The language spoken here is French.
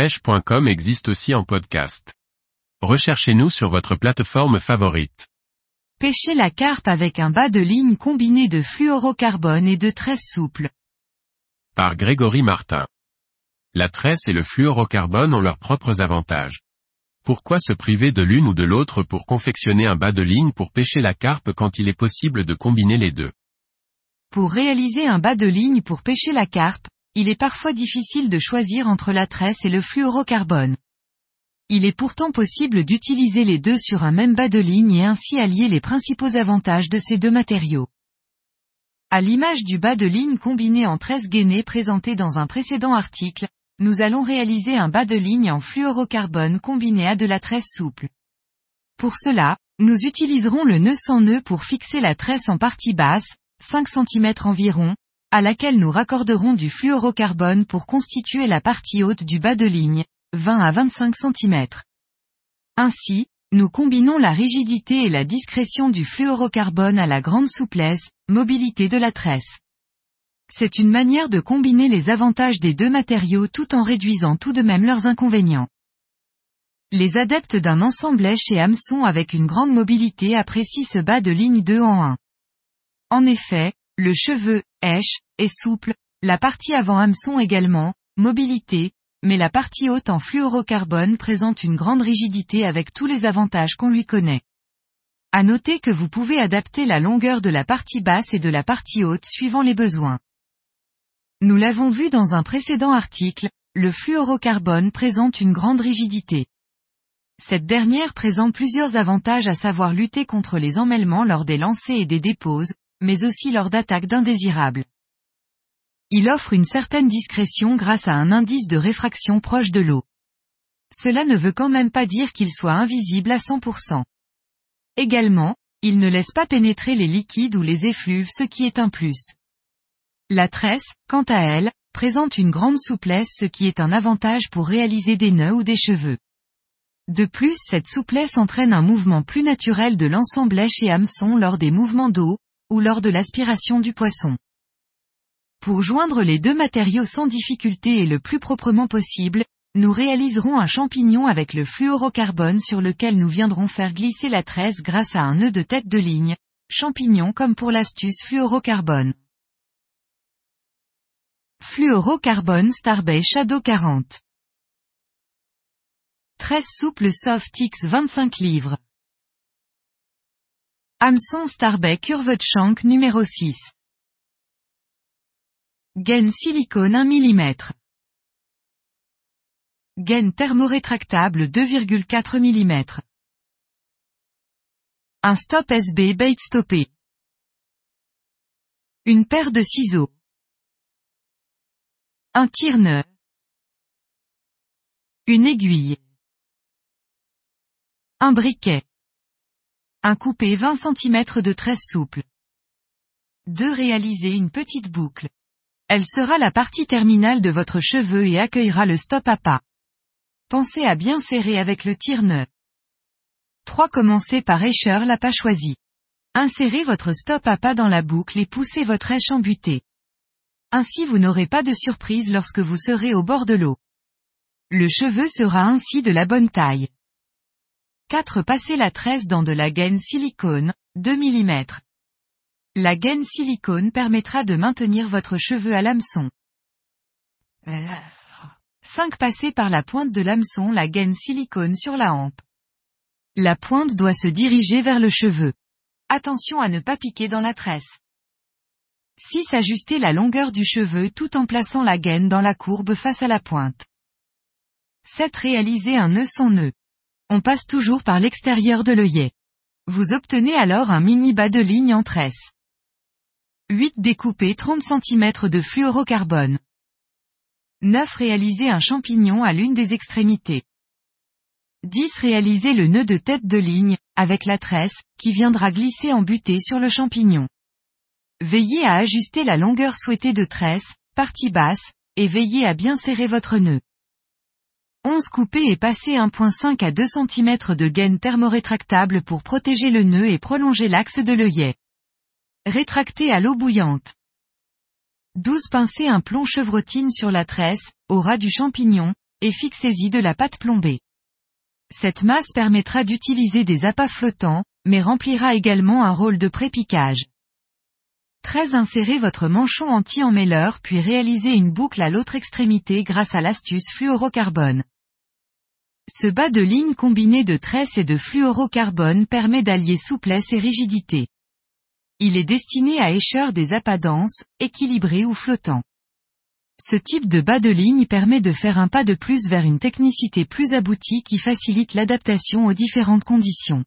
pêche.com existe aussi en podcast. Recherchez-nous sur votre plateforme favorite. Pêchez la carpe avec un bas de ligne combiné de fluorocarbone et de tresse souple. Par Grégory Martin. La tresse et le fluorocarbone ont leurs propres avantages. Pourquoi se priver de l'une ou de l'autre pour confectionner un bas de ligne pour pêcher la carpe quand il est possible de combiner les deux? Pour réaliser un bas de ligne pour pêcher la carpe, il est parfois difficile de choisir entre la tresse et le fluorocarbone. Il est pourtant possible d'utiliser les deux sur un même bas de ligne et ainsi allier les principaux avantages de ces deux matériaux. À l'image du bas de ligne combiné en tresse gainée présenté dans un précédent article, nous allons réaliser un bas de ligne en fluorocarbone combiné à de la tresse souple. Pour cela, nous utiliserons le nœud sans nœud pour fixer la tresse en partie basse, 5 cm environ, à laquelle nous raccorderons du fluorocarbone pour constituer la partie haute du bas de ligne, 20 à 25 cm. Ainsi, nous combinons la rigidité et la discrétion du fluorocarbone à la grande souplesse, mobilité de la tresse. C'est une manière de combiner les avantages des deux matériaux tout en réduisant tout de même leurs inconvénients. Les adeptes d'un ensemble et hameçon avec une grande mobilité apprécient ce bas de ligne 2 en 1. En effet, le cheveu, Est souple, la partie avant hameçon également, mobilité, mais la partie haute en fluorocarbone présente une grande rigidité avec tous les avantages qu'on lui connaît. À noter que vous pouvez adapter la longueur de la partie basse et de la partie haute suivant les besoins. Nous l'avons vu dans un précédent article, le fluorocarbone présente une grande rigidité. Cette dernière présente plusieurs avantages à savoir lutter contre les emmêlements lors des lancers et des déposes, mais aussi lors d'attaques d'indésirables. Il offre une certaine discrétion grâce à un indice de réfraction proche de l'eau. Cela ne veut quand même pas dire qu'il soit invisible à 100%. Également, il ne laisse pas pénétrer les liquides ou les effluves ce qui est un plus. La tresse, quant à elle, présente une grande souplesse ce qui est un avantage pour réaliser des nœuds ou des cheveux. De plus cette souplesse entraîne un mouvement plus naturel de l'ensemble lèche et hameçon lors des mouvements d'eau, ou lors de l'aspiration du poisson. Pour joindre les deux matériaux sans difficulté et le plus proprement possible, nous réaliserons un champignon avec le fluorocarbone sur lequel nous viendrons faire glisser la tresse grâce à un nœud de tête de ligne, champignon comme pour l'astuce fluorocarbone. Fluorocarbone Starbay Shadow 40 Tresse souple Soft X 25 livres Hameçon Starbay Curved Shank numéro 6. Gaine silicone 1 mm. Gaine thermorétractable 2,4 mm. Un stop SB bait stoppé. Une paire de ciseaux. Un tire-nœud. Une aiguille. Un briquet. Un coupé 20 cm de tresse souple. 2. Réaliser une petite boucle. Elle sera la partie terminale de votre cheveu et accueillera le stop à pas. Pensez à bien serrer avec le tire-nœud. 3. Commencez par écheur la pas choisie. Insérez votre stop à pas dans la boucle et poussez votre éche embutée. Ainsi vous n'aurez pas de surprise lorsque vous serez au bord de l'eau. Le cheveu sera ainsi de la bonne taille. 4. Passer la tresse dans de la gaine silicone, 2 mm. La gaine silicone permettra de maintenir votre cheveu à l'hameçon. 5. Passer par la pointe de l'hameçon la gaine silicone sur la hampe. La pointe doit se diriger vers le cheveu. Attention à ne pas piquer dans la tresse. 6. Ajuster la longueur du cheveu tout en plaçant la gaine dans la courbe face à la pointe. 7. Réaliser un nœud sans nœud on passe toujours par l'extérieur de l'œillet. Vous obtenez alors un mini bas de ligne en tresse. 8. Découper 30 cm de fluorocarbone. 9. Réaliser un champignon à l'une des extrémités. 10. Réaliser le nœud de tête de ligne, avec la tresse, qui viendra glisser en butée sur le champignon. Veillez à ajuster la longueur souhaitée de tresse, partie basse, et veillez à bien serrer votre nœud. 11 couper et passer 1.5 à 2 cm de gaine thermorétractable pour protéger le nœud et prolonger l'axe de l'œillet. Rétracter à l'eau bouillante. 12 pincer un plomb chevrotine sur la tresse, au ras du champignon, et fixez-y de la pâte plombée. Cette masse permettra d'utiliser des appâts flottants, mais remplira également un rôle de prépiquage. 13 Insérez votre manchon anti-emmêleur puis réalisez une boucle à l'autre extrémité grâce à l'astuce fluorocarbone. Ce bas de ligne combiné de tresse et de fluorocarbone permet d'allier souplesse et rigidité. Il est destiné à écheur des appâts denses, équilibrés ou flottants. Ce type de bas de ligne permet de faire un pas de plus vers une technicité plus aboutie qui facilite l'adaptation aux différentes conditions.